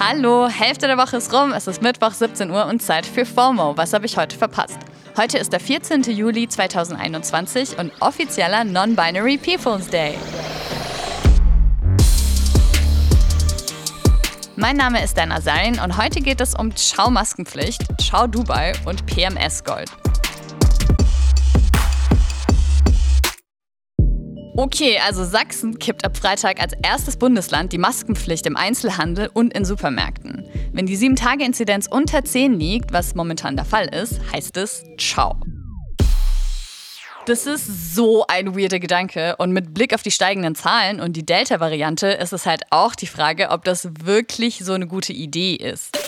Hallo, Hälfte der Woche ist rum, es ist Mittwoch 17 Uhr und Zeit für FOMO. Was habe ich heute verpasst? Heute ist der 14. Juli 2021 und offizieller Non-Binary People's Day. Mein Name ist Dan Azarin und heute geht es um Ciao-Maskenpflicht, Ciao Dubai und PMS-Gold. Okay, also Sachsen kippt ab Freitag als erstes Bundesland die Maskenpflicht im Einzelhandel und in Supermärkten. Wenn die 7-Tage-Inzidenz unter 10 liegt, was momentan der Fall ist, heißt es Ciao. Das ist so ein weirder Gedanke und mit Blick auf die steigenden Zahlen und die Delta-Variante ist es halt auch die Frage, ob das wirklich so eine gute Idee ist.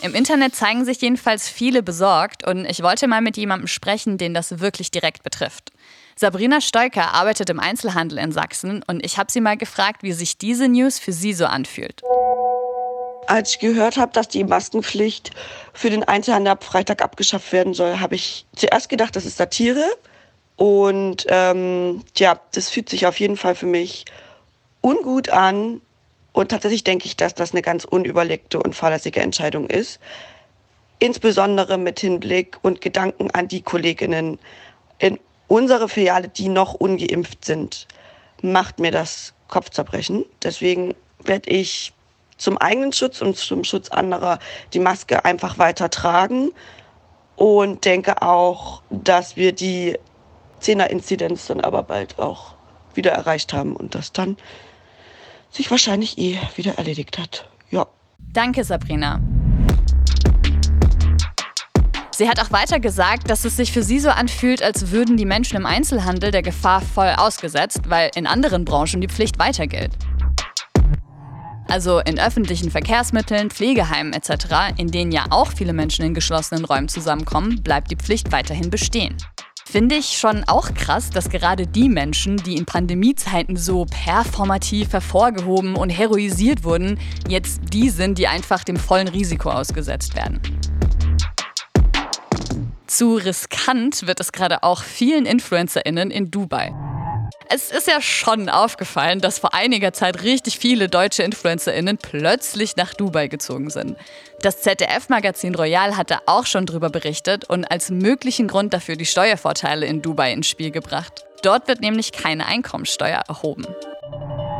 Im Internet zeigen sich jedenfalls viele besorgt und ich wollte mal mit jemandem sprechen, den das wirklich direkt betrifft. Sabrina Steuker arbeitet im Einzelhandel in Sachsen und ich habe sie mal gefragt, wie sich diese News für sie so anfühlt. Als ich gehört habe, dass die Maskenpflicht für den Einzelhandel ab Freitag abgeschafft werden soll, habe ich zuerst gedacht, das ist Satire. Und ähm, ja, das fühlt sich auf jeden Fall für mich ungut an. Und tatsächlich denke ich, dass das eine ganz unüberlegte und fahrlässige Entscheidung ist. Insbesondere mit Hinblick und Gedanken an die Kolleginnen in unsere Filiale, die noch ungeimpft sind, macht mir das Kopfzerbrechen. Deswegen werde ich zum eigenen Schutz und zum Schutz anderer die Maske einfach weiter tragen und denke auch, dass wir die Zehner-Inzidenz dann aber bald auch wieder erreicht haben und das dann sich wahrscheinlich eh wieder erledigt hat. Ja. Danke, Sabrina. Sie hat auch weiter gesagt, dass es sich für sie so anfühlt, als würden die Menschen im Einzelhandel der Gefahr voll ausgesetzt, weil in anderen Branchen die Pflicht weiter gilt. Also in öffentlichen Verkehrsmitteln, Pflegeheimen etc., in denen ja auch viele Menschen in geschlossenen Räumen zusammenkommen, bleibt die Pflicht weiterhin bestehen. Finde ich schon auch krass, dass gerade die Menschen, die in Pandemiezeiten so performativ hervorgehoben und heroisiert wurden, jetzt die sind, die einfach dem vollen Risiko ausgesetzt werden. Zu riskant wird es gerade auch vielen InfluencerInnen in Dubai. Es ist ja schon aufgefallen, dass vor einiger Zeit richtig viele deutsche InfluencerInnen plötzlich nach Dubai gezogen sind. Das ZDF-Magazin Royal hatte auch schon darüber berichtet und als möglichen Grund dafür die Steuervorteile in Dubai ins Spiel gebracht. Dort wird nämlich keine Einkommensteuer erhoben.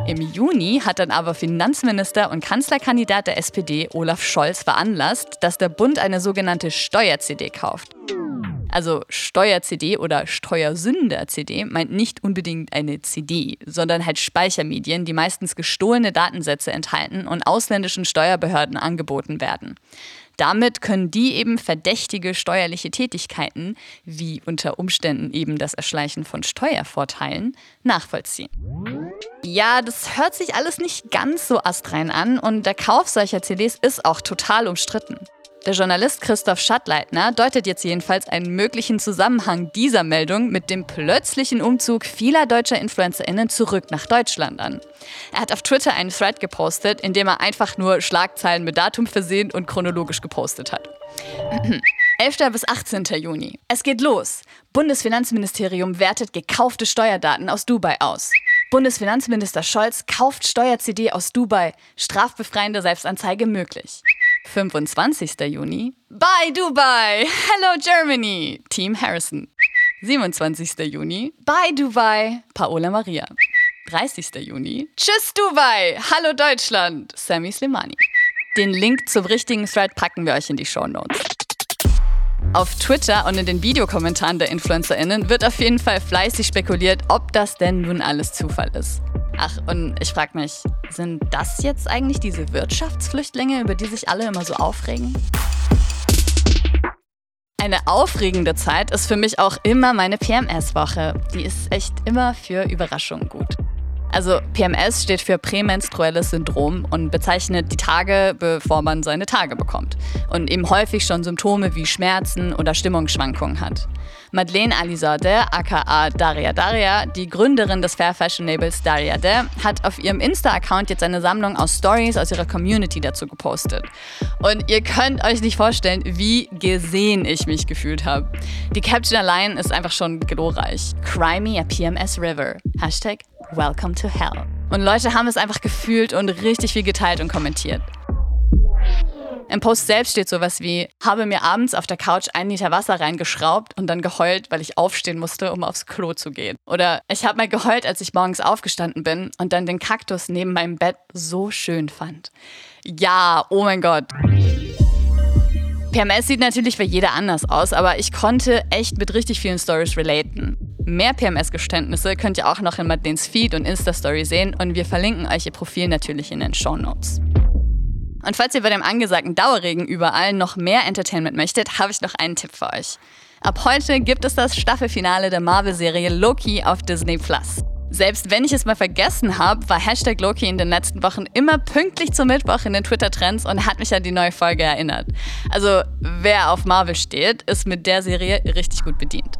Im Juni hat dann aber Finanzminister und Kanzlerkandidat der SPD Olaf Scholz veranlasst, dass der Bund eine sogenannte Steuer-CD kauft. Also Steuer-CD oder Steuersünder-CD meint nicht unbedingt eine CD, sondern halt Speichermedien, die meistens gestohlene Datensätze enthalten und ausländischen Steuerbehörden angeboten werden. Damit können die eben verdächtige steuerliche Tätigkeiten, wie unter Umständen eben das Erschleichen von Steuervorteilen, nachvollziehen. Ja, das hört sich alles nicht ganz so astrein an und der Kauf solcher CDs ist auch total umstritten. Der Journalist Christoph Schattleitner deutet jetzt jedenfalls einen möglichen Zusammenhang dieser Meldung mit dem plötzlichen Umzug vieler deutscher InfluencerInnen zurück nach Deutschland an. Er hat auf Twitter einen Thread gepostet, in dem er einfach nur Schlagzeilen mit Datum versehen und chronologisch gepostet hat. 11. bis 18. Juni. Es geht los. Bundesfinanzministerium wertet gekaufte Steuerdaten aus Dubai aus. Bundesfinanzminister Scholz kauft Steuer-CD aus Dubai. Strafbefreiende Selbstanzeige möglich. 25. Juni. Bye Dubai! Hello Germany! Team Harrison. 27. Juni. Bye Dubai! Paola Maria. 30. Juni. Tschüss Dubai! Hallo Deutschland! Sammy Slimani. Den Link zum richtigen Thread packen wir euch in die Show Notes. Auf Twitter und in den Videokommentaren der InfluencerInnen wird auf jeden Fall fleißig spekuliert, ob das denn nun alles Zufall ist. Ach, und ich frage mich, sind das jetzt eigentlich diese Wirtschaftsflüchtlinge, über die sich alle immer so aufregen? Eine aufregende Zeit ist für mich auch immer meine PMS-Woche. Die ist echt immer für Überraschungen gut. Also PMS steht für prämenstruelles Syndrom und bezeichnet die Tage, bevor man seine Tage bekommt und eben häufig schon Symptome wie Schmerzen oder Stimmungsschwankungen hat. Madeleine Alizadeh, aka Daria Daria, die Gründerin des Fair Fashion Labels Daria De, hat auf ihrem Insta-Account jetzt eine Sammlung aus Stories aus ihrer Community dazu gepostet. Und ihr könnt euch nicht vorstellen, wie gesehen ich mich gefühlt habe. Die Caption allein ist einfach schon glorreich. Cry me a PMS River. Hashtag Welcome to Hell. Und Leute haben es einfach gefühlt und richtig viel geteilt und kommentiert. Im Post selbst steht sowas wie, habe mir abends auf der Couch einen Liter Wasser reingeschraubt und dann geheult, weil ich aufstehen musste, um aufs Klo zu gehen. Oder ich habe mal geheult, als ich morgens aufgestanden bin und dann den Kaktus neben meinem Bett so schön fand. Ja, oh mein Gott. PMS sieht natürlich für jeder anders aus, aber ich konnte echt mit richtig vielen Stories relaten. Mehr PMS-Geständnisse könnt ihr auch noch in Madeleines Feed und Insta-Story sehen und wir verlinken euch ihr Profil natürlich in den Show Notes. Und falls ihr bei dem angesagten Dauerregen überall noch mehr Entertainment möchtet, habe ich noch einen Tipp für euch. Ab heute gibt es das Staffelfinale der Marvel-Serie Loki auf Disney Plus. Selbst wenn ich es mal vergessen habe, war Hashtag Loki in den letzten Wochen immer pünktlich zum Mittwoch in den Twitter-Trends und hat mich an die neue Folge erinnert. Also wer auf Marvel steht, ist mit der Serie richtig gut bedient.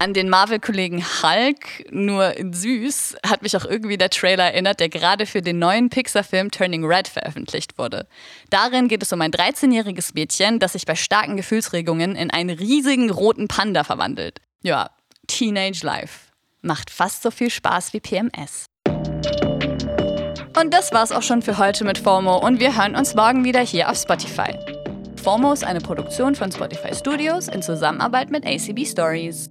An den Marvel-Kollegen Hulk, nur in süß, hat mich auch irgendwie der Trailer erinnert, der gerade für den neuen Pixar-Film Turning Red veröffentlicht wurde. Darin geht es um ein 13-jähriges Mädchen, das sich bei starken Gefühlsregungen in einen riesigen roten Panda verwandelt. Ja, Teenage Life. Macht fast so viel Spaß wie PMS. Und das war's auch schon für heute mit FOMO und wir hören uns morgen wieder hier auf Spotify. FOMO ist eine Produktion von Spotify Studios in Zusammenarbeit mit ACB Stories.